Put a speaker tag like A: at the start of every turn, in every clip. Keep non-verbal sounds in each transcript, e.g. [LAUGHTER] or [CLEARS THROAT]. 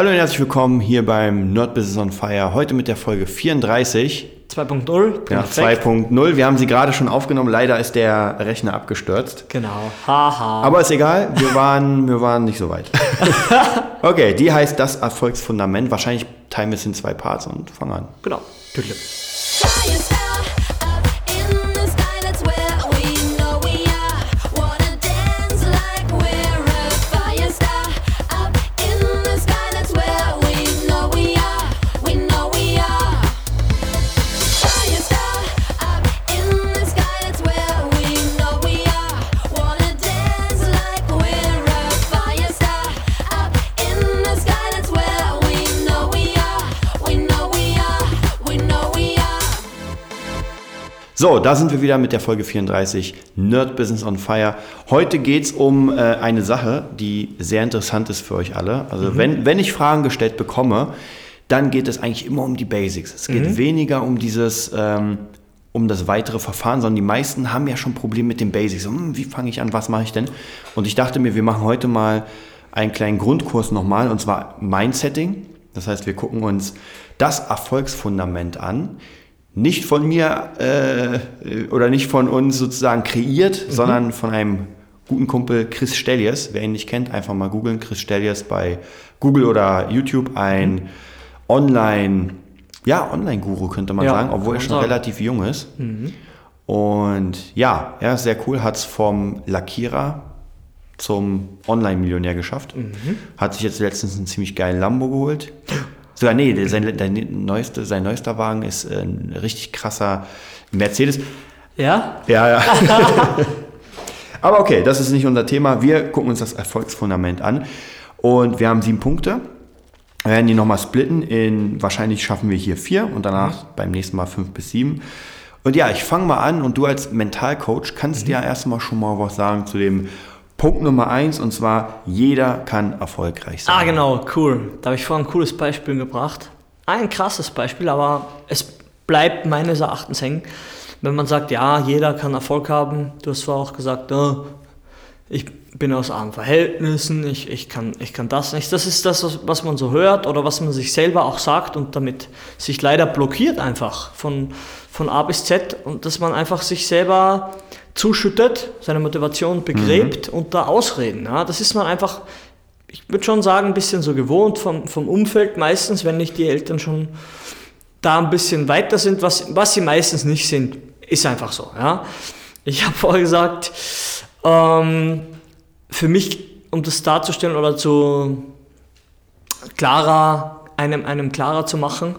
A: Hallo und herzlich willkommen hier beim Nerd Business on Fire. Heute mit der Folge 34.
B: 2.0.
A: Ja, 2.0. Wir haben sie gerade schon aufgenommen. Leider ist der Rechner abgestürzt.
B: Genau. Haha.
A: Aber ist egal. Wir waren, wir waren nicht so weit. [LAUGHS] okay, die heißt das Erfolgsfundament. Wahrscheinlich teilen wir es in zwei Parts und fangen an.
B: Genau. Tüdel.
A: So, da sind wir wieder mit der Folge 34 Nerd Business on Fire. Heute geht es um äh, eine Sache, die sehr interessant ist für euch alle. Also wenn, wenn ich Fragen gestellt bekomme, dann geht es eigentlich immer um die Basics. Es geht weniger um dieses, ähm, um das weitere Verfahren, sondern die meisten haben ja schon Probleme mit den Basics. Hm, wie fange ich an, was mache ich denn? Und ich dachte mir, wir machen heute mal einen kleinen Grundkurs nochmal, und zwar Mindsetting. Das heißt, wir gucken uns das Erfolgsfundament an, nicht von mir äh, oder nicht von uns sozusagen kreiert, sondern von einem guten Kumpel Chris Stellies. Wer ihn nicht kennt, einfach mal googeln. Chris Stellies bei Google oder YouTube, ein Online, ja, Online-Guru könnte man
B: Ja,
A: sagen, obwohl er schon
B: sagen.
A: relativ jung ist. Und ja, er ist sehr cool, hat es vom Lackierer zum Online-Millionär geschafft. Hat sich jetzt letztens einen ziemlich geilen Lambo geholt. [GASPS] Sogar, nee, sein, der neueste, sein neuester Wagen ist äh, ein richtig krasser Mercedes.
B: Ja?
A: Ja, ja. [LAUGHS] [LAUGHS] Aber okay, das ist nicht unser Thema. Wir gucken uns das Erfolgsfundament an. Und wir haben sieben Punkte. Wir werden die nochmal splitten in, wahrscheinlich schaffen wir hier vier und danach beim nächsten Mal fünf bis sieben. Und ja, ich fange mal an und du als Mentalcoach kannst dir erstmal schon mal was sagen zu dem Punkt Nummer eins und zwar, jeder kann erfolgreich sein.
B: Ah, genau, cool. Da habe ich vorhin ein cooles Beispiel gebracht. Ein krasses Beispiel, aber es bleibt meines Erachtens hängen. Wenn man sagt, ja, jeder kann Erfolg haben. Du hast vorher auch gesagt, oh, ich bin aus armen Verhältnissen, ich, ich, kann, ich kann das nicht. Das ist das, was- man so hört oder was man sich selber auch sagt und damit sich leider blockiert einfach von, von A bis Z und dass man einfach sich selber zuschüttet, seine Motivation begräbt unter Ausreden. Ja, das ist man einfach, ich würde schon sagen, ein bisschen so gewohnt vom, vom Umfeld meistens, wenn nicht die Eltern schon da ein bisschen weiter sind, was, was sie meistens nicht sind, ist einfach so. Ja? Ich habe vorher gesagt, ähm, für mich, um das darzustellen oder zu klarer, einem, einem klarer zu machen,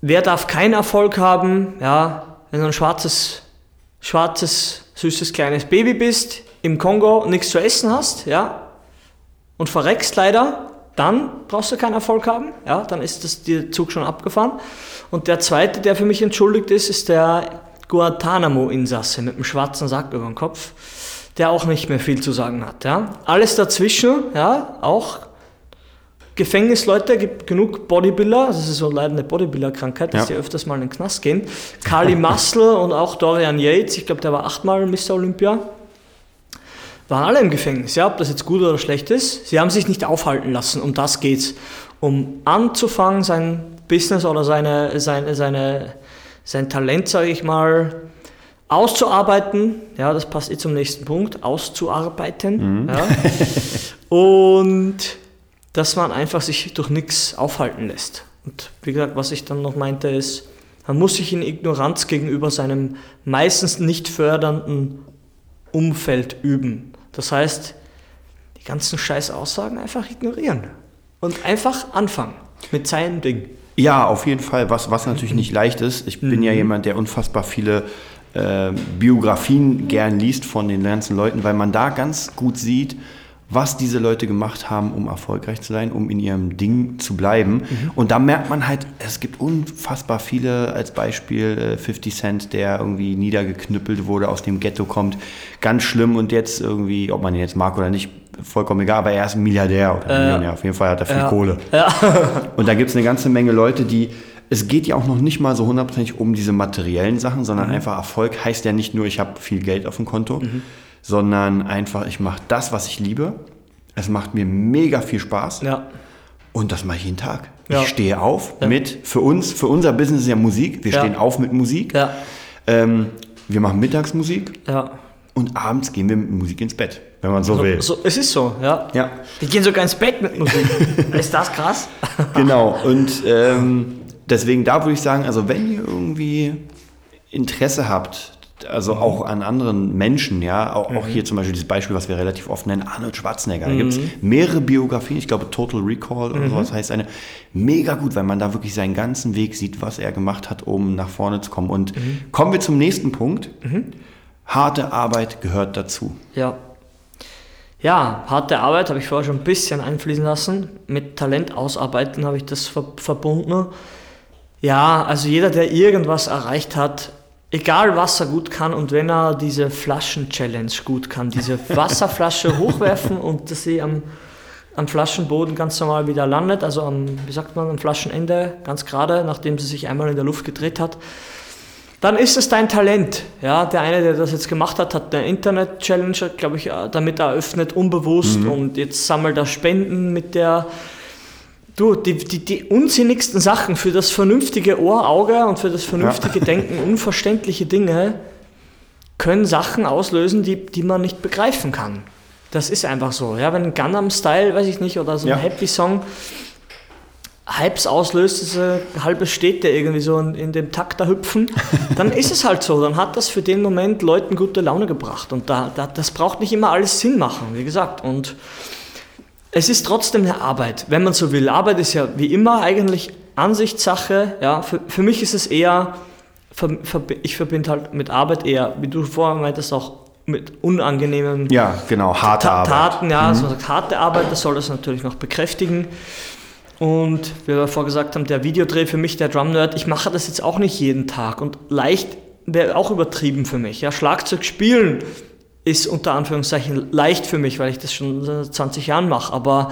B: wer darf keinen Erfolg haben, ja, wenn du ein schwarzes, schwarzes, süßes kleines Baby bist, im Kongo nichts zu essen hast, ja, und verreckst leider, dann brauchst du keinen Erfolg haben. Ja, dann ist das, der Zug schon abgefahren. Und der zweite, der für mich entschuldigt ist, ist der Guantanamo-Insasse mit dem schwarzen Sack über dem Kopf, der auch nicht mehr viel zu sagen hat. Ja. Alles dazwischen, ja, auch Gefängnisleute, gibt genug Bodybuilder, das ist so eine Bodybuilder-Krankheit, dass
A: Ja.
B: die öfters mal in den Knast gehen. Carly Muscle [LAUGHS] und auch Dorian Yates, ich glaube, der war achtmal Mr. Olympia waren alle im Gefängnis, ja, ob das jetzt gut oder schlecht ist. Sie haben sich nicht aufhalten lassen, um das geht's. Um anzufangen, sein Business oder seine, seine, seine, sein Talent, sage ich mal, auszuarbeiten. Ja, das passt eh zum nächsten Punkt, auszuarbeiten. Ja. Und dass man einfach sich durch nichts aufhalten lässt. Und wie gesagt, was ich dann noch meinte, ist, man muss sich in Ignoranz gegenüber seinem meistens nicht fördernden Umfeld üben. Das heißt, die ganzen scheiß Aussagen einfach ignorieren und einfach anfangen mit seinem Ding.
A: Ja, auf jeden Fall, was, was natürlich nicht leicht ist. Ich bin ja jemand, der unfassbar viele äh, Biografien gern liest von den ganzen Leuten, weil man da ganz gut sieht, was diese Leute gemacht haben, um erfolgreich zu sein, um in ihrem Ding zu bleiben. Und da merkt man halt, es gibt unfassbar viele, als Beispiel äh, 50 Cent, der irgendwie niedergeknüppelt wurde, aus dem Ghetto kommt, ganz schlimm und jetzt irgendwie, ob man ihn jetzt mag oder nicht, vollkommen egal, aber er ist ein Milliardär oder ein Millionär, auf jeden Fall hat er viel
B: ja.
A: Kohle. [LAUGHS] Und da gibt es eine ganze Menge Leute, die, es geht ja auch noch nicht mal so hundertprozentig um diese materiellen Sachen, sondern einfach Erfolg heißt ja nicht nur, ich habe viel Geld auf dem Konto, sondern einfach, ich mache das, was ich liebe. Es macht mir mega viel Spaß.
B: Ja.
A: Und das mache ich jeden Tag.
B: Ja.
A: Ich stehe auf
B: Ja.
A: mit, für uns, für unser Business ist ja Musik. Wir
B: Ja.
A: stehen auf mit Musik.
B: Ja,
A: Ähm, wir machen Mittagsmusik
B: ja.
A: und abends gehen wir mit Musik ins Bett, wenn man so will.
B: So, es ist so, ja.
A: Ja,
B: Die gehen sogar ins Bett mit Musik. [LAUGHS] ist das krass?
A: genau. Und ähm, deswegen da würde ich sagen, also wenn ihr irgendwie Interesse habt, also auch an anderen Menschen, ja, auch, auch hier zum Beispiel dieses Beispiel, was wir relativ oft nennen, Arnold Schwarzenegger. Da gibt es mehrere Biografien, ich glaube Total Recall oder sowas heißt eine. Mega gut, weil man da wirklich seinen ganzen Weg sieht, was er gemacht hat, um nach vorne zu kommen. Und kommen wir zum nächsten Punkt. Harte Arbeit gehört dazu.
B: Ja. Ja, harte Arbeit habe ich vorher schon ein bisschen einfließen lassen. Mit Talent ausarbeiten habe ich das ver verbunden. Ja, also jeder, der irgendwas erreicht hat, egal was er gut kann und wenn er diese Flaschen-Challenge gut kann, diese [LAUGHS] Wasserflasche hochwerfen und dass sie am, am Flaschenboden ganz normal wieder landet, also am, wie sagt man, am Flaschenende ganz gerade, nachdem sie sich einmal in der Luft gedreht hat, dann ist es dein Talent. Ja, der eine, der das jetzt gemacht hat, hat eine Internet-Challenge, glaube ich, äh, damit eröffnet, unbewusst und jetzt sammelt er Spenden mit der. Du, die, die, die unsinnigsten Sachen für das vernünftige Ohr, Auge und für das vernünftige Denken, unverständliche Dinge können Sachen auslösen, die, die man nicht begreifen kann. Das ist einfach so. Ja, wenn Gangnam Style, weiß ich nicht, oder so ein
A: Ja.
B: Happy Song Hypes auslöst, diese halbe Städte irgendwie so in, in dem Takt da hüpfen, [LAUGHS] dann ist es halt so. Dann hat das für den Moment Leuten gute Laune gebracht. Und da, da, das braucht nicht immer alles Sinn machen, wie gesagt. Und es ist trotzdem eine Arbeit, wenn man so will. Arbeit ist ja wie immer eigentlich Ansichtssache. Ja, für, für mich ist es eher, ich verbinde halt mit Arbeit eher, wie du vorher meintest, auch mit unangenehmen
A: Ja, genau, harte
B: Ta
A: Arbeit.
B: Taten, ja, also man sagt harte Arbeit, das soll das natürlich noch bekräftigen. Und wie wir vorher gesagt haben, der Videodreh für mich, der Drum Nerd, ich mache das jetzt auch nicht jeden Tag und leicht wäre auch übertrieben für mich. Ja, Schlagzeug spielen ist unter Anführungszeichen leicht für mich, weil ich das schon seit 20 Jahren mache, aber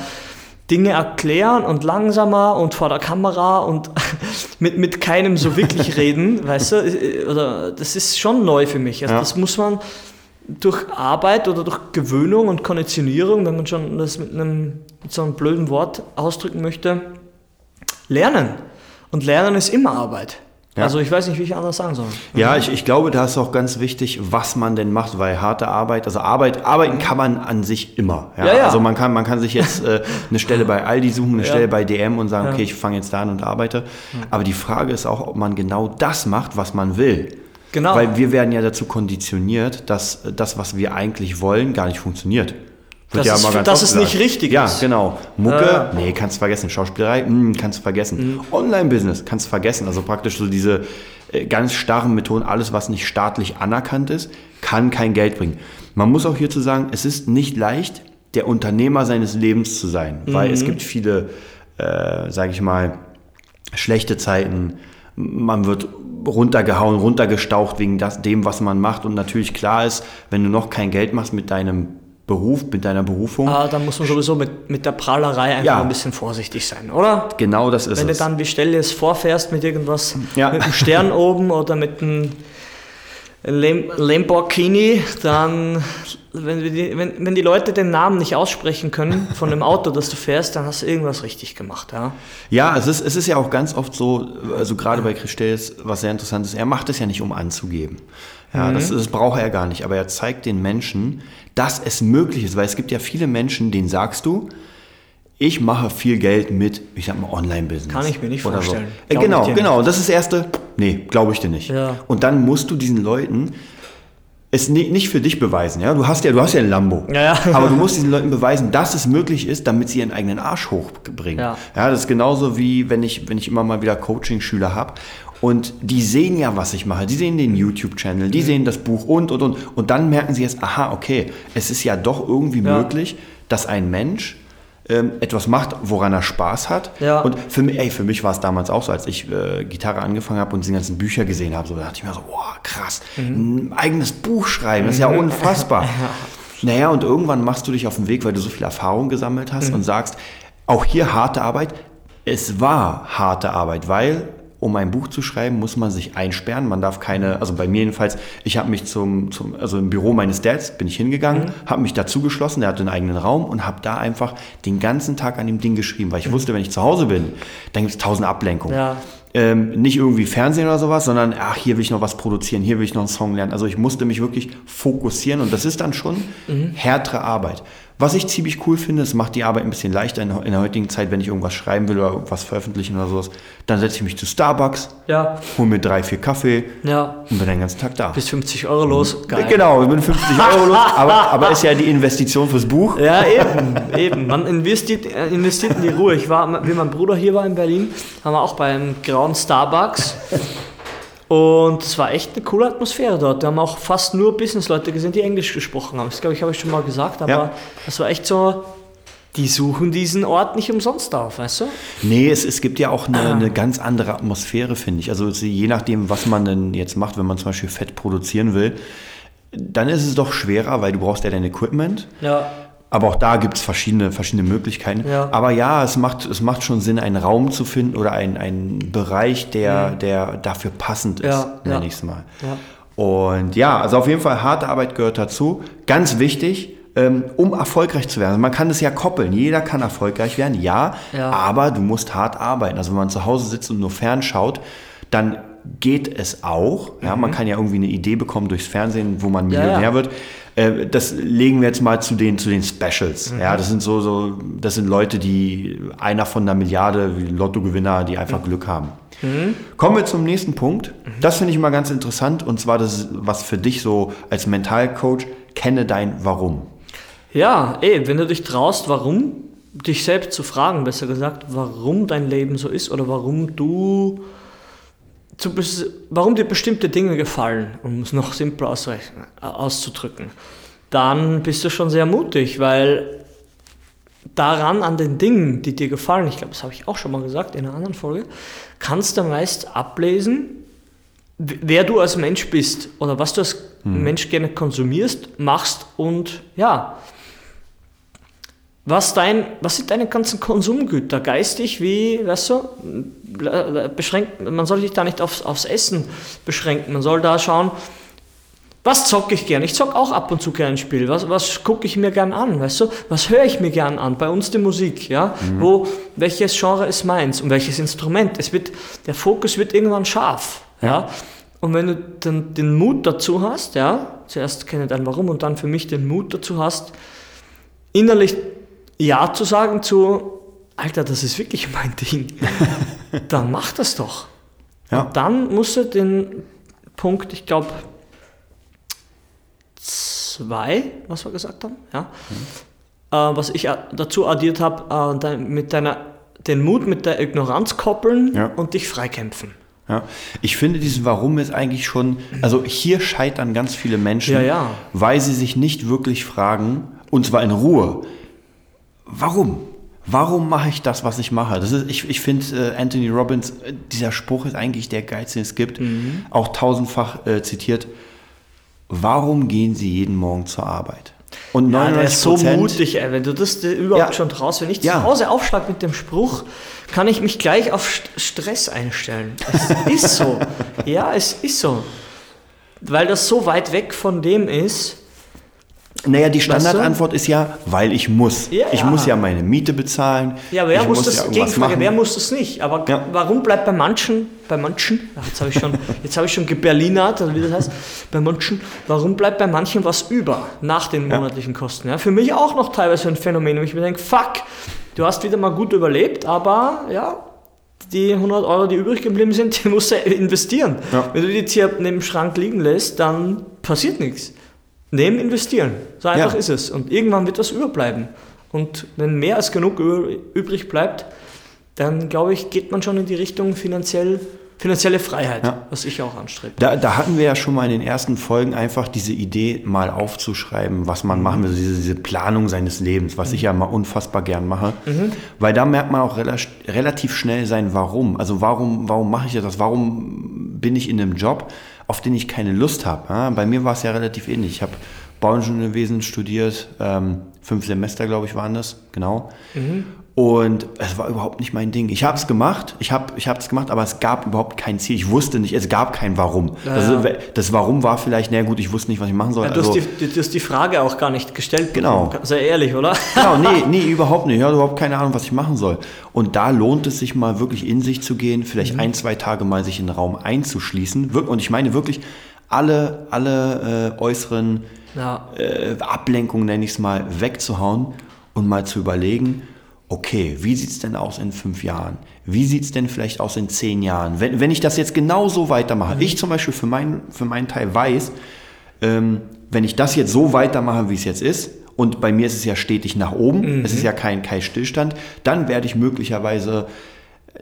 B: Dinge erklären und langsamer und vor der Kamera und [LAUGHS] mit, mit keinem so wirklich [LAUGHS] reden, weißt du, oder das ist schon neu für mich. Also
A: Ja.
B: Das muss man durch Arbeit oder durch Gewöhnung und Konditionierung, wenn man schon das mit einem mit so einem blöden Wort ausdrücken möchte, lernen. Und Lernen ist immer Arbeit.
A: Ja.
B: Also ich weiß nicht, wie ich anders sagen soll.
A: Ja, ich, ich glaube, da ist auch ganz wichtig, was man denn macht, weil harte Arbeit, also Arbeit, arbeiten kann man an sich immer. Ja?
B: Ja, ja.
A: Also man kann, man kann sich jetzt äh, eine Stelle bei Aldi suchen, eine. Stelle bei DM und sagen, okay, ich fange jetzt da an und arbeite. Aber die Frage ist auch, ob man genau das macht, was man will.
B: Genau.
A: Weil wir werden ja dazu konditioniert, dass das, was wir eigentlich wollen, gar nicht funktioniert. Wird
B: Dass es- dass
A: oft
B: es nicht richtig
A: ja,
B: ist.
A: Ja, genau. Mucke,
B: Ja.
A: nee, kannst vergessen. Schauspielerei, mm, kannst vergessen.
B: Mhm.
A: Online-Business, kannst vergessen. Also praktisch so diese äh, ganz starren Methoden, alles, was nicht staatlich anerkannt ist, kann kein Geld bringen. Man muss auch hierzu sagen, es ist nicht leicht, der Unternehmer seines Lebens zu sein, weil
B: Mhm.
A: es gibt viele, äh, sage ich mal, schlechte Zeiten. Man wird runtergehauen, runtergestaucht wegen das, dem, was man macht. Und natürlich klar ist, wenn du noch kein Geld machst mit deinem Beruf, mit deiner Berufung,
B: Ah, da muss man sowieso mit, mit der Prahlerei einfach
A: Ja.
B: ein bisschen vorsichtig sein, oder?
A: genau das ist
B: Wenn du
A: es.
B: dann wie Stelle es vorfährst mit irgendwas,
A: Ja.
B: mit einem Stern [LAUGHS] oben oder mit einem Lam- Lamborghini, dann, wenn, die, wenn, wenn die Leute den Namen nicht aussprechen können von dem Auto, das du fährst, dann hast du irgendwas richtig gemacht, ja.
A: Ja, es ist, es ist ja auch ganz oft so, also gerade bei Christel, was sehr interessant ist, er macht es ja nicht, um anzugeben. Ja, das, das braucht er gar nicht, aber er zeigt den Menschen, dass es möglich ist, weil es gibt ja viele Menschen, denen sagst du, ich mache viel Geld mit, ich sag mal, Online-Business.
B: Kann ich mir nicht vorstellen.
A: So. Äh, genau, genau. Das ist das Erste, nee, glaube ich dir nicht.
B: Ja.
A: Und dann musst du diesen Leuten es ni- nicht für dich beweisen, ja. Du hast ja, du hast ja ein Lambo.
B: Ja, ja.
A: Aber du musst [LAUGHS] diesen Leuten beweisen, dass es möglich ist, damit sie ihren eigenen Arsch hochbringen.
B: Ja.
A: Ja, das ist genauso wie wenn ich, wenn ich immer mal wieder Coaching-Schüler habe und die sehen ja, was ich mache. Die sehen den YouTube-Channel,
B: Mhm.
A: die sehen das Buch und, und, und. Und dann merken sie jetzt, aha, okay, es ist ja doch irgendwie
B: Ja.
A: möglich, dass ein Mensch ähm, etwas macht, woran er Spaß hat.
B: Ja.
A: Und für mich, ey, für mich war es damals auch so, als ich äh, Gitarre angefangen habe und diese ganzen Bücher gesehen habe, so da dachte ich mir so, boah, krass, ein eigenes Buch schreiben, das ist ja unfassbar. [LAUGHS] Naja, und irgendwann machst du dich auf den Weg, weil du so viel Erfahrung gesammelt hast und sagst, auch hier harte Arbeit. Es war harte Arbeit, weil um ein Buch zu schreiben, muss man sich einsperren. Man darf keine, also bei mir jedenfalls, ich habe mich zum, zum, also im Büro meines Dads bin ich hingegangen,
B: Mhm.
A: habe mich dazu geschlossen, der hatte einen eigenen Raum und habe da einfach den ganzen Tag an dem Ding geschrieben, weil ich wusste, wenn ich zu Hause bin, dann gibt es tausend Ablenkungen.
B: Mhm. Ja.
A: Ähm, nicht irgendwie Fernsehen oder sowas, sondern ach, hier will ich noch was produzieren, hier will ich noch einen Song lernen. Also ich musste mich wirklich fokussieren und das ist dann schon
B: Mhm.
A: härtere Arbeit. Was ich ziemlich cool finde, es macht die Arbeit ein bisschen leichter in, in der heutigen Zeit, wenn ich irgendwas schreiben will oder was veröffentlichen oder sowas. Dann setze ich mich zu Starbucks,
B: Ja,
A: hole mir drei, vier Kaffee
B: ja.
A: und bin den ganzen Tag da.
B: Bis 50 Euro los. Geil.
A: Genau, ich bin 50 [LAUGHS] Euro los, aber, aber ist ja die Investition fürs Buch.
B: Ja, eben, eben. Man investiert, äh, investiert in die Ruhe. Ich war, wie mein Bruder hier war in Berlin, haben wir auch beim grauen Starbucks. Und es war echt eine coole Atmosphäre dort. Wir haben auch fast nur Businessleute gesehen, die Englisch gesprochen haben. Das glaube ich, habe ich schon mal gesagt, aber
A: Ja.
B: das war echt so, die suchen diesen Ort nicht umsonst auf, weißt du?
A: Nee, es, es gibt ja auch
B: Ah.
A: eine, eine ganz andere Atmosphäre, finde ich. Also je nachdem, was man denn jetzt macht, wenn man zum Beispiel Fett produzieren will, dann ist es doch schwerer, weil du brauchst ja dein Equipment.
B: Ja.
A: Aber auch da gibt es verschiedene, verschiedene Möglichkeiten.
B: Ja.
A: Aber ja, es macht, es macht schon Sinn, einen Raum zu finden oder einen, einen Bereich, der, der dafür passend ist,
B: Mhm. Ja,
A: nenne
B: ja.
A: ich es mal.
B: Ja.
A: Und ja, also auf jeden Fall harte Arbeit gehört dazu. Ganz wichtig, ähm, um erfolgreich zu werden. Also man kann das ja koppeln. Jeder kann erfolgreich werden, ja,
B: Ja.
A: aber du musst hart arbeiten. Also wenn man zu Hause sitzt und nur fernschaut, dann geht es auch. Ja, man kann ja irgendwie eine Idee bekommen durchs Fernsehen, wo man
B: Mhm. Ja,
A: Millionär
B: ja.
A: wird. Äh, Das legen wir jetzt mal zu den, zu den Specials.
B: Mhm.
A: Ja, das sind so, so, das sind Leute, die einer von einer Milliarde, Lottogewinner, die einfach Glück haben. Kommen wir zum nächsten Punkt. Das finde ich immer ganz interessant und zwar das, was für dich so als Mentalcoach, kenne dein Warum.
B: Ja, eh, wenn du dich traust, warum, dich selbst zu fragen, besser gesagt, warum dein Leben so ist oder warum du, zu, warum dir bestimmte Dinge gefallen, um es noch simpler auszudrücken, dann bist du schon sehr mutig, weil daran, an den Dingen, die dir gefallen, ich glaube, das habe ich auch schon mal gesagt in einer anderen Folge, kannst du meist ablesen, wer du als Mensch bist oder was du als Mensch gerne konsumierst, machst und ja, was, dein, was sind deine ganzen Konsumgüter, geistig wie, weißt du, beschränkt, man soll sich da nicht aufs, aufs Essen beschränken, man soll da schauen, was zocke ich gern? Ich zocke auch ab und zu gern ein Spiel. Was, was gucke ich mir gern an? Weißt du? Was höre ich mir gern an? Bei uns die Musik, ja? Wo, welches Genre ist meins und welches Instrument? Es wird, der Fokus wird irgendwann scharf, ja? Und wenn du dann den Mut dazu hast, ja? Zuerst kenne dein Warum und dann für mich den Mut dazu hast, innerlich Ja zu sagen zu, Alter, das ist wirklich mein Ding, [LAUGHS] dann mach das doch.
A: Ja.
B: Und dann musst du den Punkt, ich glaube, zwei, was wir gesagt haben, ja, äh, was ich dazu addiert habe, äh, mit deiner, den Mut mit der Ignoranz koppeln
A: Ja.
B: und dich freikämpfen.
A: Ja, ich finde, diesen Warum ist eigentlich schon, also hier scheitern ganz viele Menschen,
B: ja.
A: weil sie sich nicht wirklich fragen, und zwar in Ruhe, warum? Warum mache ich das, was ich mache? Das ist, ich ich finde, äh, Anthony Robbins, äh, dieser Spruch ist eigentlich der geilste, den es gibt,
B: Mhm.
A: auch tausendfach äh, zitiert. Warum gehen Sie jeden Morgen zur Arbeit? Und
B: Ja, der ist so
A: 99%
B: mutig, ey, wenn du das überhaupt
A: Ja.
B: schon traust. Wenn ich
A: Ja.
B: zu Hause aufschlag mit dem Spruch, kann ich mich gleich auf St- Stress einstellen. Es ist so. [LAUGHS] Ja, es ist so. Weil das so weit weg von dem ist.
A: Naja, die? Standardantwort ist ja, weil ich muss.
B: Ja,
A: ich
B: ja.
A: muss ja meine Miete bezahlen.
B: Ja, wer
A: ich
B: muss das?
A: ja
B: Gegenfrage,
A: machen.
B: wer muss das nicht? Aber
A: Ja.
B: warum bleibt bei manchen, bei manchen, ach, jetzt habe ich schon, [LAUGHS] jetzt habe ich schon geberlinert, oder wie das heißt, bei manchen, warum bleibt bei manchen was über nach den monatlichen Kosten? Ja, für mich auch noch teilweise ein Phänomen, wo ich mir denke, fuck, du hast wieder mal gut überlebt, aber ja, die 100 Euro, die übrig geblieben sind, [LAUGHS] die musst du investieren. Wenn du die jetzt hier neben dem Schrank liegen lässt, dann passiert nichts. Nehmen, investieren. So einfach
A: Ja.
B: ist es. Und irgendwann wird was überbleiben. Und wenn mehr als genug übrig bleibt, dann glaube ich, geht man schon in die Richtung finanziell, finanzielle Freiheit,
A: Ja.
B: was ich auch anstrebe.
A: Da, da hatten wir ja schon mal in den ersten Folgen einfach diese Idee, mal aufzuschreiben, was man machen will, diese, diese Planung seines Lebens, was ich ja mal unfassbar gern mache. Weil da merkt man auch rela relativ schnell sein Warum. Also warum, warum mache ich das? Warum bin ich in einem Job, auf den ich keine Lust habe? Bei mir war es ja relativ ähnlich. Ich habe Bauingenieurwesen studiert, ähm, fünf Semester, glaube ich, waren das, genau. Und es war überhaupt nicht mein Ding. Ich habe es gemacht, ich habe ich es gemacht, aber es gab überhaupt kein Ziel. Ich wusste nicht, es gab kein Warum. Also, das Warum war vielleicht, na gut, ich wusste nicht, was ich machen soll.
B: Ja, du,
A: also,
B: hast die, du hast die Frage auch gar nicht gestellt.
A: Genau.
B: Sehr ehrlich, oder?
A: Genau, nee, [LAUGHS] nee, überhaupt nicht. Ich hatte überhaupt keine Ahnung, was ich machen soll. Und da lohnt es sich mal wirklich in sich zu gehen, vielleicht
B: Mhm.
A: ein, zwei Tage mal sich in den Raum einzuschließen. Und ich meine wirklich alle, alle äh, äußeren
B: Ja.
A: äh, Ablenkungen, nenne ich es mal, wegzuhauen und mal zu überlegen, okay, wie sieht es denn aus in fünf Jahren? Wie sieht es denn vielleicht aus in zehn Jahren? Wenn, wenn ich das jetzt genauso weitermache, ich zum Beispiel für, mein, für meinen Teil weiß, ähm, wenn ich das jetzt so weitermache, wie es jetzt ist, und bei mir ist es ja stetig nach oben, es ist ja kein, kein Stillstand, dann werde ich möglicherweise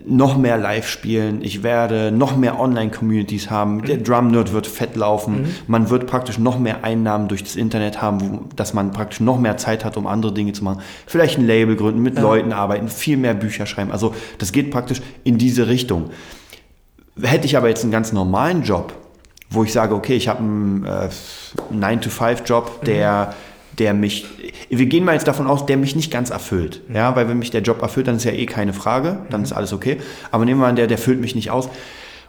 A: noch mehr live spielen, ich werde noch mehr Online-Communities haben, der Drum-Nerd wird fett laufen, man wird praktisch noch mehr Einnahmen durch das Internet haben, wo, dass man praktisch noch mehr Zeit hat, um andere Dinge zu machen. Vielleicht ein Label gründen, mit Leuten arbeiten, viel mehr Bücher schreiben. Also das geht praktisch in diese Richtung. Hätte ich aber jetzt einen ganz normalen Job, wo ich sage, okay, ich habe einen äh, 9-to-5-Job, der, der mich, wir gehen mal jetzt davon aus, der mich nicht ganz erfüllt. Ja, weil wenn mich der Job erfüllt, dann ist ja eh keine Frage, dann ist alles okay. Aber nehmen wir an, der, der füllt mich nicht aus.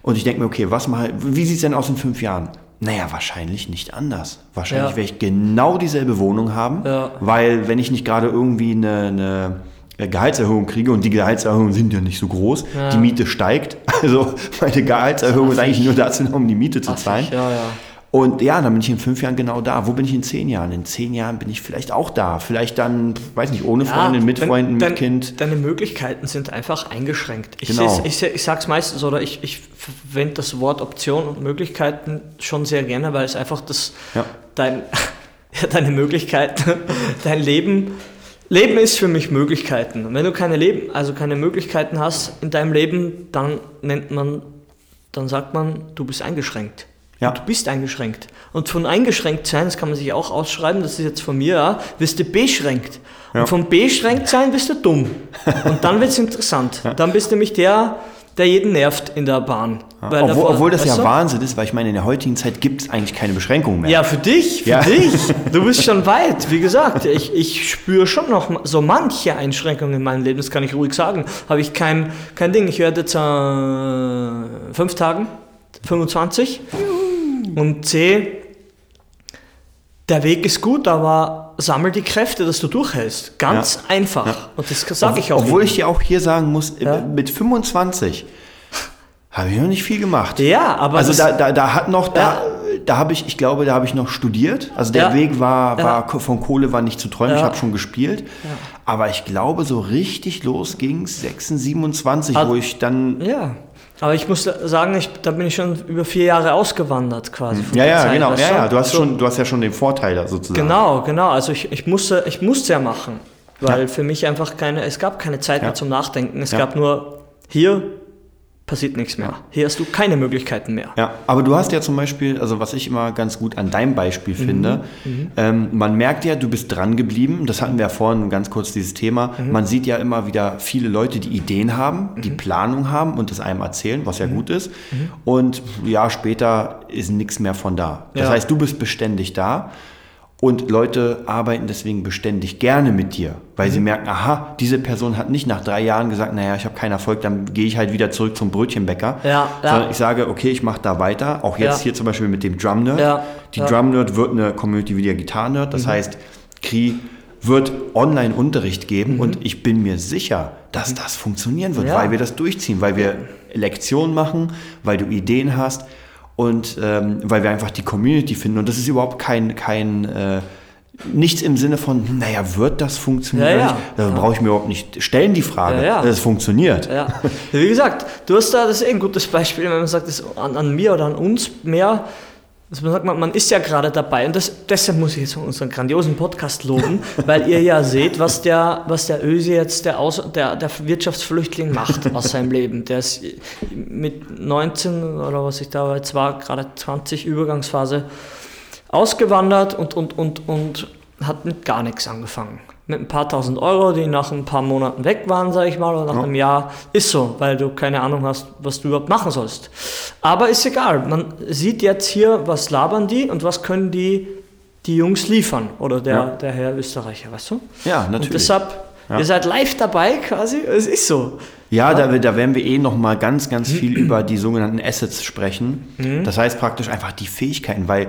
A: Und ich denke mir, okay, was mache, wie sieht es denn aus in fünf Jahren? Naja, wahrscheinlich nicht anders. Wahrscheinlich
B: Ja.
A: werde ich genau dieselbe Wohnung haben,
B: Ja.
A: weil wenn ich nicht gerade irgendwie eine, eine Gehaltserhöhung kriege und die Gehaltserhöhungen sind ja nicht so groß, die Miete steigt. [LAUGHS] Also meine Gehaltserhöhung ist eigentlich nur dazu, um die Miete zu zahlen.
B: Ja, ja.
A: Und ja, dann bin ich in fünf Jahren genau da. Wo bin ich in zehn Jahren? In zehn Jahren bin ich vielleicht auch da. Vielleicht dann, weiß nicht, ohne Freundin, mit
B: dein-
A: Freunden, mit
B: dein,
A: Kind.
B: Deine Möglichkeiten sind einfach eingeschränkt. Ich,
A: Genau.
B: ich, seh- ich sag's meistens, oder ich, ich verwende das Wort Option und Möglichkeiten schon sehr gerne, weil es einfach das,
A: Ja.
B: dein, [LAUGHS] ja, deine Möglichkeiten, [LAUGHS] dein Leben, Leben ist für mich Möglichkeiten. Und wenn du keine Leben, also keine Möglichkeiten hast in deinem Leben, dann nennt man, dann sagt man, du bist eingeschränkt.
A: Ja.
B: Und Du bist eingeschränkt. Und von eingeschränkt sein, das kann man sich auch ausschreiben, das ist jetzt von mir, ja, wirst du beschränkt.
A: Ja.
B: Und vom beschränkt sein bist du dumm. Und dann wird es interessant. Dann bist du nämlich der, der jeden nervt in der Bahn. Weil
A: Obwohl,
B: davor-
A: obwohl das ja
B: du?
A: Wahnsinn ist, weil ich meine, in der heutigen Zeit gibt es eigentlich keine Beschränkungen mehr.
B: Ja, für dich, für
A: Ja.
B: dich. [LAUGHS] Du bist schon weit. Wie gesagt, ich, ich spüre schon noch so manche Einschränkungen in meinem Leben, das kann ich ruhig sagen. Habe ich kein, kein Ding. Ich werde jetzt äh, fünf Tagen, 25. Und C, der Weg ist gut, aber sammel die Kräfte, dass du durchhältst. Ganz einfach. Und das sage ich auch.
A: Obwohl
B: jedem.
A: ich dir auch hier sagen muss, äh,
B: Ja.
A: mit 25 habe ich noch nicht viel gemacht.
B: Ja, aber
A: also da, da, da hat noch, da, da habe ich, ich glaube, da habe ich noch studiert. Also der
B: Ja.
A: Weg war,
B: Ja.
A: war von Kohle war nicht zu träumen. Ich
B: Ja.
A: habe schon gespielt. Aber ich glaube, so richtig los ging es 26, 27,
B: Hat-
A: wo ich dann.
B: Ja, aber ich muss sagen, ich, da bin ich schon über vier Jahre ausgewandert quasi.
A: Ja, ja,
B: Zeit,
A: genau. Ja,
B: du?
A: ja, du hast
B: So,
A: schon, du hast ja schon den Vorteil da sozusagen.
B: Genau, genau. Also ich, ich musste, ich musste ja machen, weil für mich einfach keine, es gab keine Zeit
A: Ja.
B: mehr zum Nachdenken. Es
A: Ja.
B: gab nur hier passiert nichts mehr. Hier hast du keine Möglichkeiten mehr.
A: Ja, aber du hast ja zum Beispiel, also was ich immer ganz gut an deinem Beispiel finde, ähm, man merkt ja, du bist dran geblieben. Das hatten wir ja vorhin ganz kurz dieses Thema. Man sieht ja immer wieder viele Leute, die Ideen haben, die Planung haben und es einem erzählen, was ja gut ist. Und ein Jahr später ist nichts mehr von da. Das
B: Ja.
A: heißt, du bist beständig da. Und Leute arbeiten deswegen beständig gerne mit dir, weil
B: Mhm.
A: sie merken, aha, diese Person hat nicht nach drei Jahren gesagt, naja, ich habe keinen Erfolg, dann gehe ich halt wieder zurück zum Brötchenbäcker.
B: Ja, ja.
A: Sondern ich sage, okay, ich mache da weiter. Auch jetzt
B: Ja.
A: hier zum Beispiel mit dem Drum Nerd.
B: Ja,
A: Die.
B: Mhm.
A: Drum Nerd wird eine Community wie der Gitarren Nerd. Das heißt, Kri wird Online-Unterricht geben und ich bin mir sicher, dass das funktionieren wird,
B: Mhm.
A: Weil wir das durchziehen, weil wir Lektionen machen, weil du Ideen hast und ähm, weil wir einfach die Community finden. Und das ist überhaupt kein, kein äh, nichts im Sinne von, naja, wird das funktionieren?
B: Ja, ja.
A: Da brauche ich mir überhaupt nicht stellen die Frage.
B: Ja, ja.
A: Das funktioniert.
B: Ja, wie gesagt, du hast da, das ist eh ein gutes Beispiel, wenn man sagt, das an, an mir oder an uns mehr, dass man sagt, man, man ist ja gerade dabei und das, deshalb muss ich jetzt unseren grandiosen Podcast loben, [LAUGHS] weil ihr ja seht, was der, was der Ösi jetzt, der, Aus, der, der Wirtschaftsflüchtling macht aus seinem Leben. Der ist mit 19 oder was ich da jetzt war, gerade 20 Übergangsphase, ausgewandert und, und, und, und hat mit gar nichts angefangen. Mit ein paar tausend Euro, die nach ein paar Monaten weg waren, sage ich mal, oder nach einem Jahr. Ist so, weil du keine Ahnung hast, was du überhaupt machen sollst. Aber ist egal. Man sieht jetzt hier, was labern die und was können die, die Jungs liefern. Oder der,
A: Ja.
B: der Herr Österreicher, weißt du?
A: Ja, natürlich.
B: Und deshalb Ihr seid live dabei quasi, es ist so.
A: Ja, da, da werden wir eh noch mal ganz, ganz [CLEARS THROAT] viel über die sogenannten Assets sprechen. Das heißt praktisch einfach die Fähigkeiten, weil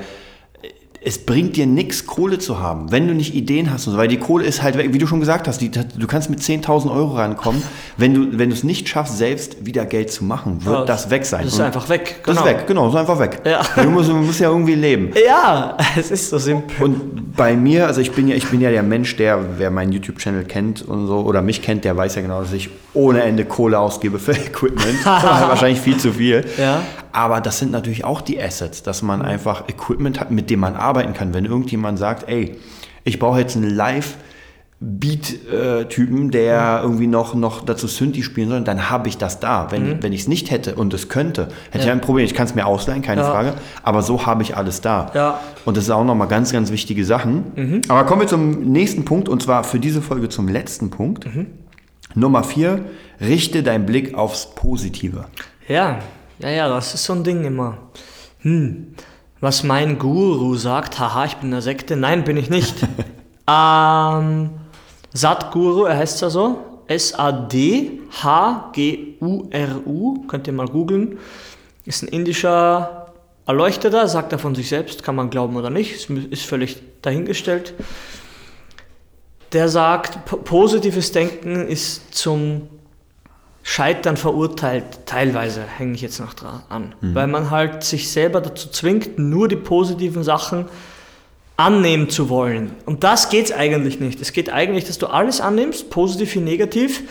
A: es bringt dir nichts, Kohle zu haben, wenn du nicht Ideen hast und so, weil die Kohle ist halt, weg, wie du schon gesagt hast, die, du kannst mit 10.000 Euro rankommen. Wenn du, wenn du es nicht schaffst, selbst wieder Geld zu machen, wird
B: Ja,
A: das weg sein.
B: Das ist
A: Und
B: einfach weg.
A: Das ist weg, genau, das ist einfach weg.
B: Ja.
A: Du, musst, du musst ja irgendwie leben.
B: Ja, [LAUGHS] es ist so simpel.
A: Und bei mir, also ich bin ja, ich bin ja der Mensch, der, wer meinen YouTube-Channel kennt und so, oder mich kennt, der weiß ja genau, dass ich ohne Ende Kohle ausgebe für [LAUGHS] Equipment. [LAUGHS] Wahrscheinlich viel zu viel.
B: Ja.
A: Aber das sind natürlich auch die Assets, dass man einfach Equipment hat, mit dem man arbeiten kann. Wenn irgendjemand sagt, ey, ich brauche jetzt einen Live- Beat-Typen, der irgendwie noch, noch dazu Synthi spielen soll, dann habe ich das da. Wenn, wenn ich es nicht hätte und es könnte, hätte ich
B: Ja.
A: ein Problem. Ich kann es mir ausleihen, keine
B: Ja.
A: Frage. Aber so habe ich alles da.
B: Ja.
A: Und das ist auch nochmal ganz, ganz wichtige Sachen. Aber kommen wir zum nächsten Punkt und zwar für diese Folge zum letzten Punkt. Nummer vier, richte deinen Blick aufs Positive.
B: Ja, ja, ja, das ist so ein Ding immer. Hm, was mein Guru sagt, haha, ich bin in der Sekte, nein, bin ich nicht. [LAUGHS] ähm, Satguru, er heißt ja so, S-A-D-H-G-U-R-U, könnt ihr mal googeln. Ist ein indischer Erleuchteter, sagt er von sich selbst, kann man glauben oder nicht, ist, völlig dahingestellt. Der sagt, po- positives Denken ist zum Scheitern verurteilt, teilweise hänge ich jetzt noch dran an, weil man halt sich selber dazu zwingt, nur die positiven Sachen annehmen zu wollen. Und das geht's eigentlich nicht. Es geht eigentlich, dass du alles annimmst, positiv wie negativ,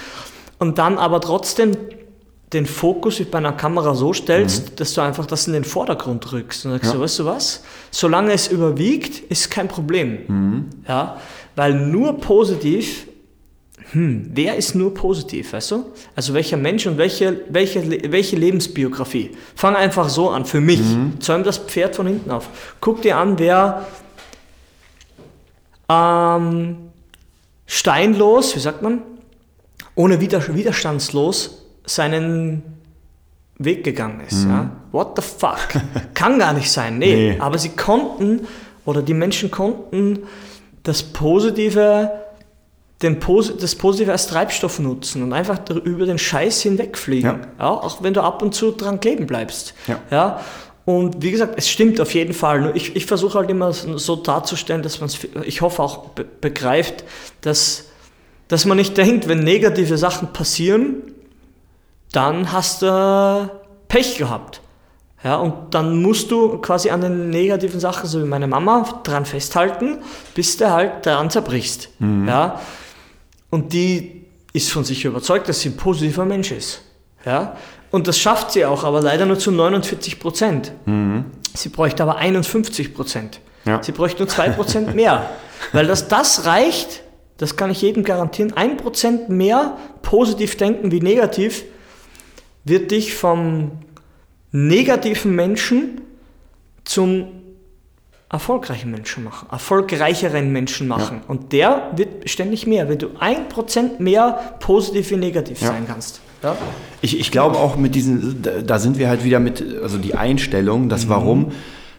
B: und dann aber trotzdem den Fokus wie bei einer Kamera so stellst, dass du einfach das in den Vordergrund rückst und sagst,
A: Ja.
B: so, weißt du was? Solange es überwiegt, ist kein Problem. Ja, weil nur positiv hm, wer ist nur positiv, weißt du? Also welcher Mensch und welche, welche, welche Lebensbiografie? Fang einfach so an, für mich. Zäum das Pferd von hinten auf. Guck dir an, wer ähm, steinlos, wie sagt man, ohne Wider widerstandslos seinen Weg gegangen ist. Ja? What the fuck? [LAUGHS] Kann gar nicht sein. Nee.
A: Nee.
B: Aber sie konnten, oder die Menschen konnten das Positive den Posi das Positive als Treibstoff nutzen und einfach über den Scheiß hinwegfliegen.
A: Ja.
B: Ja. auch wenn du ab und zu dran kleben bleibst.
A: Ja.
B: Ja. Und wie gesagt, es stimmt auf jeden Fall. Nur ich, ich versuche halt immer so darzustellen, dass man es, ich hoffe auch be begreift, dass, dass man nicht denkt, wenn negative Sachen passieren, dann hast du Pech gehabt. Ja, und dann musst du quasi an den negativen Sachen, so wie meine Mama, dran festhalten, bis du halt daran zerbrichst. Ja, und die ist von sich überzeugt, dass sie ein positiver Mensch ist. Ja, und das schafft sie auch, aber leider nur zu 49 Prozent. Sie bräuchte aber 51 Prozent.
A: Ja.
B: Sie bräuchte nur 2 Prozent mehr. [LAUGHS] Weil das, das reicht, das kann ich jedem garantieren, 1 Prozent mehr positiv denken wie negativ wird dich vom negativen Menschen zum erfolgreichen Menschen machen, erfolgreicheren Menschen machen. Und der wird ständig mehr, wenn du 1% mehr positiv wie negativ
A: Ja.
B: sein kannst. Ja?
A: Ich, ich glaube auch mit diesen, da- sind wir halt wieder mit, also die Einstellung, das Warum.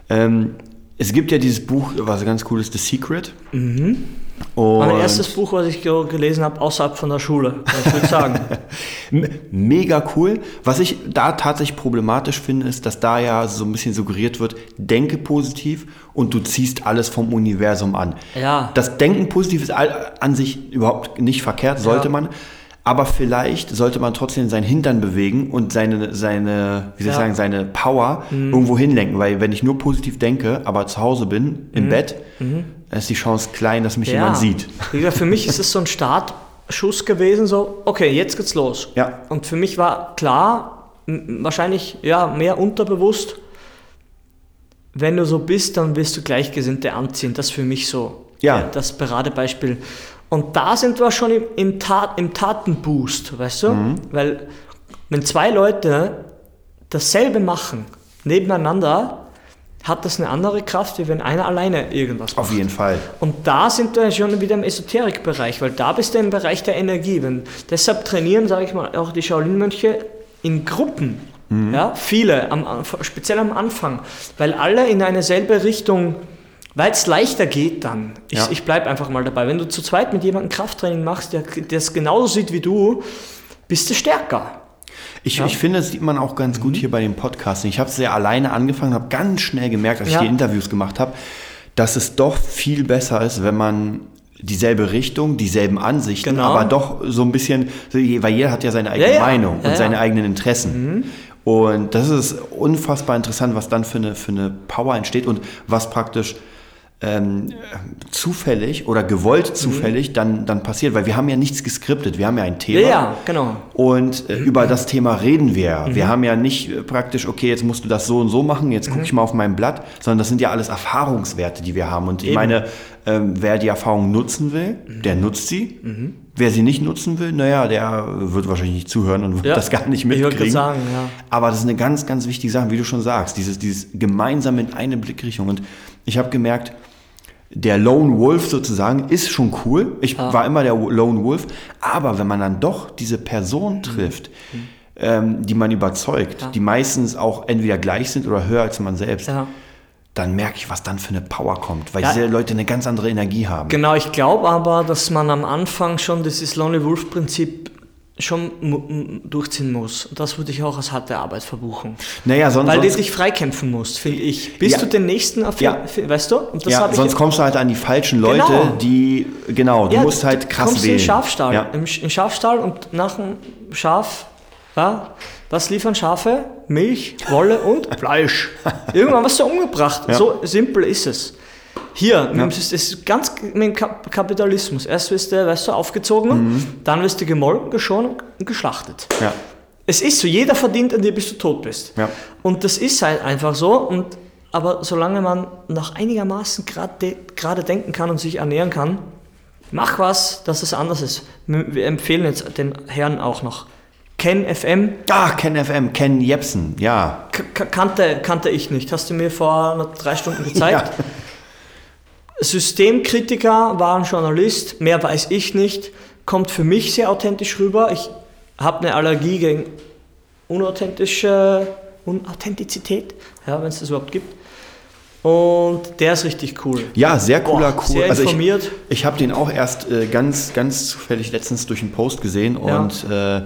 A: Ähm, es gibt ja dieses Buch, was ganz cool ist, The Secret. Und
B: Mein erstes Buch, was ich ge- gelesen habe, außerhalb von der Schule, ich würde sagen. [LAUGHS]
A: Mega cool. Was ich da tatsächlich problematisch finde, ist, dass da ja so ein bisschen suggeriert wird, denke positiv und du ziehst alles vom Universum an.
B: Ja.
A: Das Denken positiv ist an sich überhaupt nicht verkehrt, sollte
B: Ja.
A: man. Aber vielleicht sollte man trotzdem seinen Hintern bewegen und seine, seine wie soll ich
B: Ja.
A: sagen, seine Power
B: Mhm.
A: irgendwo hinlenken. Weil wenn ich nur positiv denke, aber zu Hause bin, im
B: Mhm.
A: Bett, ist die Chance klein, dass mich
B: Ja.
A: jemand sieht.
B: Gesagt, für mich ist es so ein Startschuss gewesen, so, okay, jetzt geht's los.
A: Ja.
B: Und für mich war klar, wahrscheinlich ja mehr unterbewusst, wenn du so bist, dann wirst du Gleichgesinnte anziehen. Das ist für mich so
A: Ja.
B: das Paradebeispiel. Und da sind wir schon im, im, Tat, im Tatenboost, weißt du?
A: Mhm.
B: Weil wenn zwei Leute dasselbe machen, nebeneinander, hat das eine andere Kraft, wie wenn einer alleine irgendwas macht.
A: Auf jeden Fall.
B: Und da sind wir schon wieder im Esoterikbereich, weil da bist du im Bereich der Energie. Wenn, deshalb trainieren, sage ich mal, auch die Shaolin-Mönche in Gruppen. Ja, viele, am, speziell am Anfang, weil alle in eine selbe Richtung Weil es leichter geht dann. Ich,
A: Ja.
B: ich bleibe einfach mal dabei. Wenn du zu zweit mit jemandem Krafttraining machst, der der es genauso sieht wie du, bist du stärker.
A: Ich, ich finde, das sieht man auch ganz
B: Mhm.
A: gut hier bei dem Podcasting. Ich habe es sehr alleine angefangen, habe ganz schnell gemerkt, als
B: Ja.
A: ich die Interviews gemacht habe, dass es doch viel besser ist, wenn man dieselbe Richtung, dieselben Ansichten,
B: Genau.
A: aber doch so ein bisschen, weil jeder hat ja seine eigene
B: Ja, ja.
A: Meinung
B: Ja,
A: und
B: ja.
A: seine eigenen Interessen. Und das ist unfassbar interessant, was dann für eine, für eine Power entsteht und was praktisch ähm, zufällig oder gewollt zufällig dann, dann passiert, weil wir haben ja nichts geskriptet, wir haben ja ein Thema.
B: Ja, ja, genau.
A: Und äh, über das Thema reden wir. Wir haben ja nicht äh, praktisch, okay, jetzt musst du das so und so machen, jetzt gucke ich mal auf mein Blatt, sondern das sind ja alles Erfahrungswerte, die wir haben. Und ich
B: Eben.
A: meine, ähm, wer die Erfahrung nutzen will, der nutzt sie. Wer sie nicht nutzen will, naja, der wird wahrscheinlich nicht zuhören und wird
B: Ja,
A: das gar nicht
B: ich
A: mitkriegen.
B: gerade sagen, ja.
A: Aber das ist eine ganz, ganz wichtige Sache, wie du schon sagst, dieses, dieses gemeinsam in eine Blickrichtung. Und ich habe gemerkt, der Lone Wolf sozusagen ist schon cool. Ich war immer der Lone Wolf. Aber wenn man dann doch diese Person trifft, ähm, die man überzeugt, die meistens auch entweder gleich sind oder höher als man selbst,
B: Ja.
A: dann merke ich, was dann für eine Power kommt, weil
B: Ja.
A: diese Leute eine ganz andere Energie haben.
B: Genau, ich glaube aber, dass man am Anfang schon dieses Lonely Wolf Prinzip schon durchziehen muss. Das würde ich auch als harte Arbeit verbuchen.
A: Naja, sonst,
B: Weil du dich freikämpfen musst, finde ich. Bis
A: Ja.
B: du den nächsten auf
A: Ja.
B: weißt du?
A: Ja, sonst kommst du halt an die falschen Leute,
B: Genau.
A: die, genau, du
B: Ja,
A: musst halt krass
B: kommst
A: wählen.
B: in den Schafstall.
A: Ja.
B: Im, Sch- Im Schafstall und nach dem Schaf, ja, was liefern Schafe? Milch, Wolle und [LAUGHS] Fleisch. Irgendwann was du umgebracht. So simpel ist es. Hier, es ist ganz mit dem Kap Kapitalismus. Erst wirst du, weißt du, aufgezogen, dann wirst du gemolken, geschoren und geschlachtet.
A: Mhm. Ja.
B: Es ist so, jeder verdient an dir, bis du tot bist.
A: Ja.
B: Und das ist halt einfach so. Und, aber solange man noch einigermaßen gerade de gerade denken kann und sich ernähren kann, mach was, dass es anders ist. Wir empfehlen jetzt den Herren auch noch. Ken FM
A: Ah, Ken FM, Ken Jepsen, ja.
B: k- kannte, kannte ich nicht. Hast du mir vor drei Stunden gezeigt. [LAUGHS]
A: Ja.
B: Systemkritiker war ein Journalist, mehr weiß ich nicht. Kommt für mich sehr authentisch rüber. Ich habe eine Allergie gegen unauthentische Unauthentizität, ja, wenn es das überhaupt gibt. Und der ist richtig cool.
A: Ja, sehr cooler,
B: Boah,
A: cool.
B: sehr
A: also ich, ich habe den auch erst äh, ganz, ganz zufällig letztens durch einen Post gesehen
B: Ja.
A: und äh,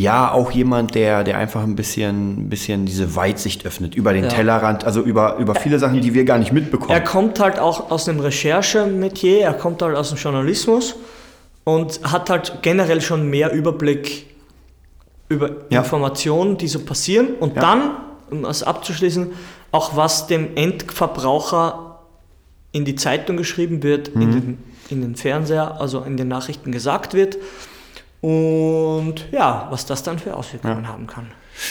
A: ja, auch jemand, der, der einfach ein bisschen, bisschen diese Weitsicht öffnet über den
B: Ja.
A: Tellerrand, also über, über viele Sachen, die wir gar nicht mitbekommen.
B: Er kommt halt auch aus dem Recherchemetier, er kommt halt aus dem Journalismus und hat halt generell schon mehr Überblick über
A: Ja.
B: Informationen, die so passieren und
A: Ja.
B: dann, um das abzuschließen, auch was dem Endverbraucher in die Zeitung geschrieben wird,
A: Mhm.
B: in, den, in den Fernseher, also in den Nachrichten gesagt wird und ja, was das dann für Auswirkungen haben kann.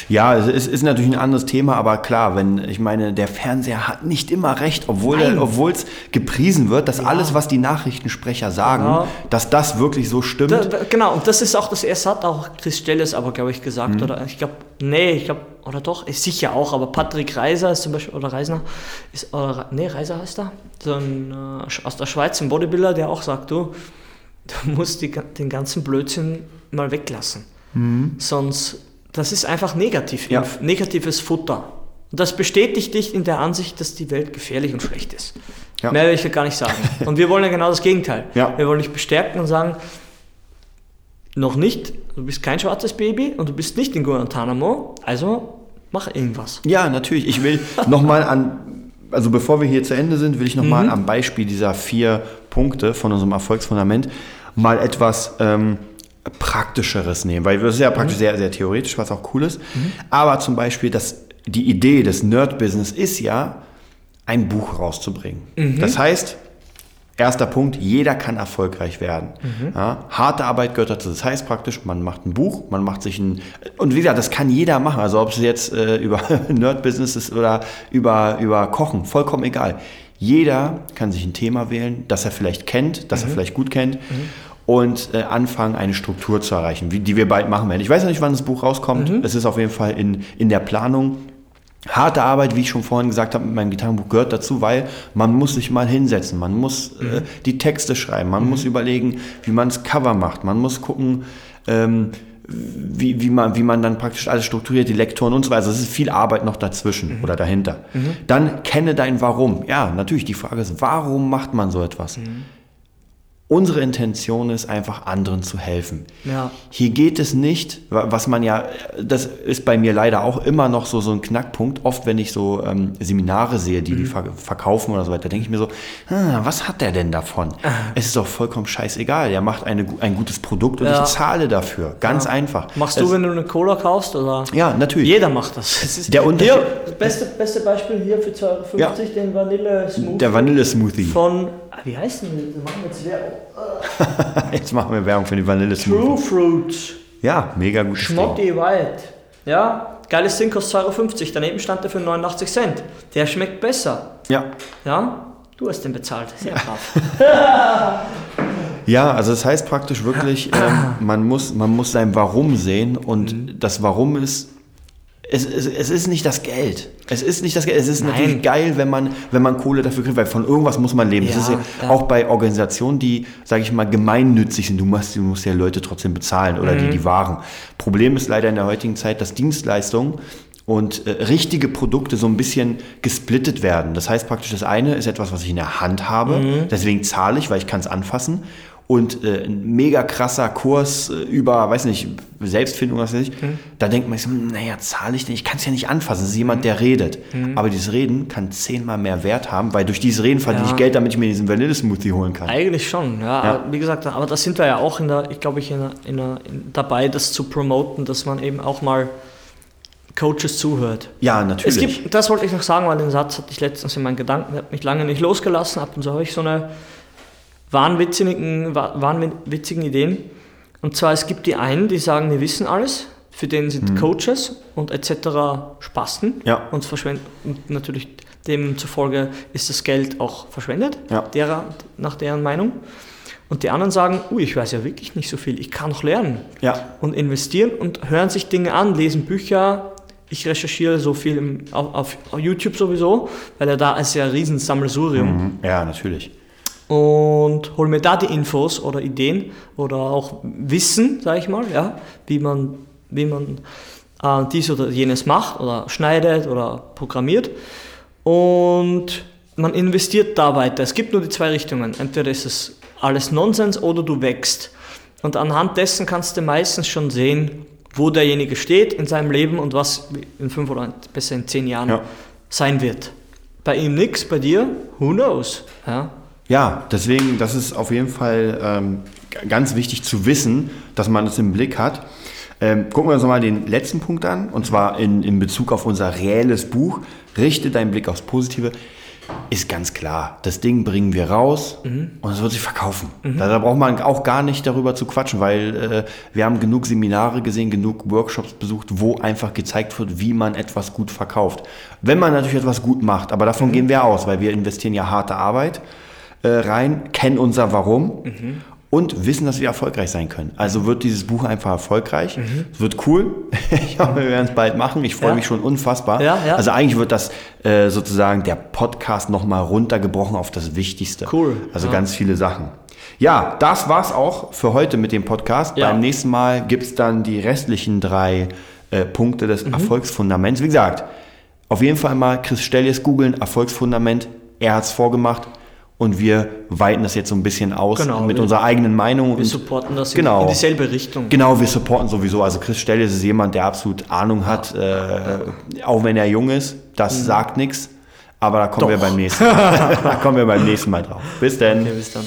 A: Ja, es ist, ist natürlich ein anderes Thema, aber klar, wenn, ich meine, der Fernseher hat nicht immer recht, obwohl es gepriesen wird, dass alles, was die Nachrichtensprecher sagen,
B: Ja.
A: dass das wirklich so stimmt.
B: Da, da, genau, und das ist auch das erste, hat auch Chris Stelles aber, glaube ich, gesagt,
A: Mhm.
B: oder ich glaube, nee, ich glaube, oder doch, ist sicher auch, aber Patrick Reiser ist zum Beispiel, oder Reisner, ist, oder, nee, Reiser heißt er, so ein, äh, aus der Schweiz, ein Bodybuilder, der auch sagt, du, du musst die, den ganzen Blödsinn mal weglassen. Sonst, das ist einfach negativ,
A: Mhm. Ja.
B: negatives Futter. Und das bestätigt dich in der Ansicht, dass die Welt gefährlich und schlecht ist.
A: Ja.
B: Mehr will ich ja gar nicht sagen. Und wir wollen ja genau das Gegenteil.
A: Ja.
B: Wir wollen dich bestärken und sagen, noch nicht, du bist kein schwarzes Baby und du bist nicht in Guantanamo, also mach irgendwas.
A: Ja, natürlich. Ich will nochmal an, also bevor wir hier zu Ende sind, will ich nochmal
B: Mhm.
A: am Beispiel dieser vier Punkte von unserem Erfolgsfundament mal etwas ähm, Praktischeres nehmen, weil das ist ja praktisch sehr, sehr theoretisch, was auch cool ist. Aber zum Beispiel, dass die Idee des Nerd-Business ist ja, ein Buch rauszubringen. Das heißt, Erster Punkt, jeder kann erfolgreich werden. Ja, harte Arbeit gehört dazu. Das heißt praktisch, man macht ein Buch, man macht sich ein... Und wie gesagt, das kann jeder machen. Also ob es jetzt äh, über [LAUGHS] Nerd-Business ist oder über, über Kochen, vollkommen egal. Jeder kann sich ein Thema wählen, das er vielleicht kennt, das er vielleicht gut kennt und äh, anfangen, eine Struktur zu erreichen, wie, die wir bald machen werden. Ich weiß noch nicht, wann das Buch rauskommt. Es ist auf jeden Fall in, in der Planung. Harte Arbeit, wie ich schon vorhin gesagt habe, mit meinem Gitarrenbuch gehört dazu, weil man muss sich mal hinsetzen, man muss äh, die Texte schreiben, man muss überlegen, wie man das Cover macht, man muss gucken, ähm, wie, wie, man, wie man dann praktisch alles strukturiert, die Lektoren und so weiter. Also es ist viel Arbeit noch dazwischen oder dahinter. Dann kenne dein Warum. Ja, natürlich, die Frage ist, warum macht man so etwas? Unsere Intention ist einfach, anderen zu helfen.
B: Ja.
A: Hier geht es nicht, wa- was man ja, das ist bei mir leider auch immer noch so, so ein Knackpunkt. Oft, wenn ich so ähm, Seminare sehe, die die ver verkaufen oder so weiter, denke ich mir so, ah, was hat der denn davon? Es ist doch vollkommen scheißegal. Der macht eine, ein gutes Produkt und
B: Ja.
A: ich zahle dafür. Ganz einfach.
B: Machst
A: Es-
B: du, wenn du eine Cola kaufst? Oder?
A: Ja, natürlich.
B: Jeder macht das. Es ist [LAUGHS]
A: Der Unterschied-
B: Hier, das beste, beste Beispiel hier für 2,50
A: Ja.
B: den Vanille Smoothie.
A: Der Vanille-Smoothie.
B: Von, ah, wie heißt denn das? Wir machen jetzt Werbung. [LAUGHS]
A: Jetzt machen wir Werbung für den Vanille-Smoothie.
B: True Fruits.
A: Ja, mega Ding.
B: Schmotti White. Ja, geiles Ding kostet 2,50 Euro. Daneben stand der für 89 Cent. Der schmeckt besser.
A: Ja.
B: Ja, du hast den bezahlt. Sehr brav. [LAUGHS]
A: Ja, also das heißt praktisch wirklich, ähm, man, muss, man muss sein Warum sehen und
B: Mhm.
A: das Warum ist, es, es, es ist nicht das Geld. Es ist nicht das Geld. Es ist
B: Nein.
A: natürlich geil, wenn man, wenn man Kohle dafür kriegt, weil von irgendwas muss man leben. das
B: Ja,
A: ist ja,
B: ja.
A: auch bei Organisationen, die, sage ich mal, gemeinnützig sind. Du musst, du musst ja Leute trotzdem bezahlen oder
B: Mhm.
A: die, die Waren. Problem ist leider in der heutigen Zeit, dass Dienstleistungen und äh, richtige Produkte so ein bisschen gesplittet werden. Das heißt praktisch, das eine ist etwas, was ich in der Hand habe,
B: Mhm.
A: deswegen zahle ich, weil ich kann es anfassen. Und äh, ein mega krasser Kurs äh, über, weiß nicht, Selbstfindung, was weiß ich,
B: Mhm.
A: da denkt man sich so, naja, zahle ich denn? Ich kann es ja nicht anfassen. Es ist jemand, der redet.
B: Mhm.
A: Aber dieses Reden kann zehnmal mehr Wert haben, weil durch dieses Reden verdiene
B: Ja.
A: ich Geld, damit ich mir diesen Vanille-Smoothie holen kann.
B: Eigentlich schon, ja.
A: Ja.
B: Aber Wie gesagt, aber da sind wir ja auch in der, ich glaube ich, in der, in der, in, dabei, das zu promoten, dass man eben auch mal Coaches zuhört.
A: Ja,
B: Es
A: natürlich.
B: gibt, das wollte ich noch sagen, weil den Satz hatte ich letztens in meinen Gedanken, der hat mich lange nicht losgelassen, ab und zu habe ich so eine wahnwitzigen, wa- wahnwitzigen Ideen. Und zwar, es gibt die einen, die sagen, die wissen alles, für denen sind Coaches und etc. Spasten
A: Mhm. Ja.
B: und verschwenden. Und natürlich demzufolge ist das Geld auch verschwendet,
A: Ja.
B: derer, nach deren Meinung. Und die anderen sagen, ui, ich weiß ja wirklich nicht so viel, ich kann noch lernen
A: ja,
B: und investieren und hören sich Dinge an, lesen Bücher. Ich recherchiere so viel im, auf, auf, auf YouTube sowieso, weil er da ist ja ein riesen Sammelsurium
A: Mhm. ja, natürlich.
B: Und hole mir da die Infos oder Ideen oder auch Wissen, sage ich mal, ja, wie man, wie man äh, dies oder jenes macht oder schneidet oder programmiert und man investiert da weiter. Es gibt nur die zwei Richtungen. Entweder ist es alles Nonsens oder du wächst. Und anhand dessen kannst du meistens schon sehen, wo derjenige steht in seinem Leben und was in fünf oder besser in zehn Jahren
A: Ja.
B: sein wird. Bei ihm nichts, bei dir, who knows? Ja.
A: Ja, deswegen, das ist auf jeden Fall ähm, ganz wichtig zu wissen, dass man es im Blick hat. Ähm, gucken wir uns nochmal den letzten Punkt an, und zwar in, in Bezug auf unser reelles Buch. Richte deinen Blick aufs Positive. Ist ganz klar, das Ding bringen wir raus und es wird sich verkaufen. Da, da braucht man auch gar nicht darüber zu quatschen, weil äh, wir haben genug Seminare gesehen, genug Workshops besucht, wo einfach gezeigt wird, wie man etwas gut verkauft. Wenn man natürlich etwas gut macht, aber davon gehen wir aus, weil wir investieren ja harte Arbeit äh, rein, kennen unser Warum und wissen, dass wir erfolgreich sein können. Also wird dieses Buch einfach erfolgreich. Es wird cool. [LAUGHS] ich hoffe, wir werden es bald machen. Ich freue
B: Ja.
A: mich schon unfassbar.
B: Ja, ja.
A: Also eigentlich wird das äh, sozusagen der Podcast nochmal runtergebrochen auf das Wichtigste.
B: Cool.
A: Also ganz viele Sachen. Ja, das war's auch für heute mit dem Podcast. Beim nächsten Mal gibt's dann die restlichen drei äh, Punkte des
B: Mhm.
A: Erfolgsfundaments. Wie gesagt, auf jeden Fall mal Chris Stellies googeln, Erfolgsfundament. Er hat's vorgemacht und wir weiten das jetzt so ein bisschen aus
B: Genau,
A: mit
B: wir-
A: unserer eigenen Meinung.
B: Wir supporten das
A: genau.
B: in, dieselbe Richtung.
A: Genau, wir supporten sowieso. Also Chris Stellies ist jemand, der absolut Ahnung hat, äh, auch wenn er jung ist. Das sagt nichts. Aber da kommen wir
B: Mhm. Doch.
A: beim nächsten Mal. [LAUGHS] da kommen wir beim nächsten Mal drauf. Bis dann.
B: Okay, bis dann.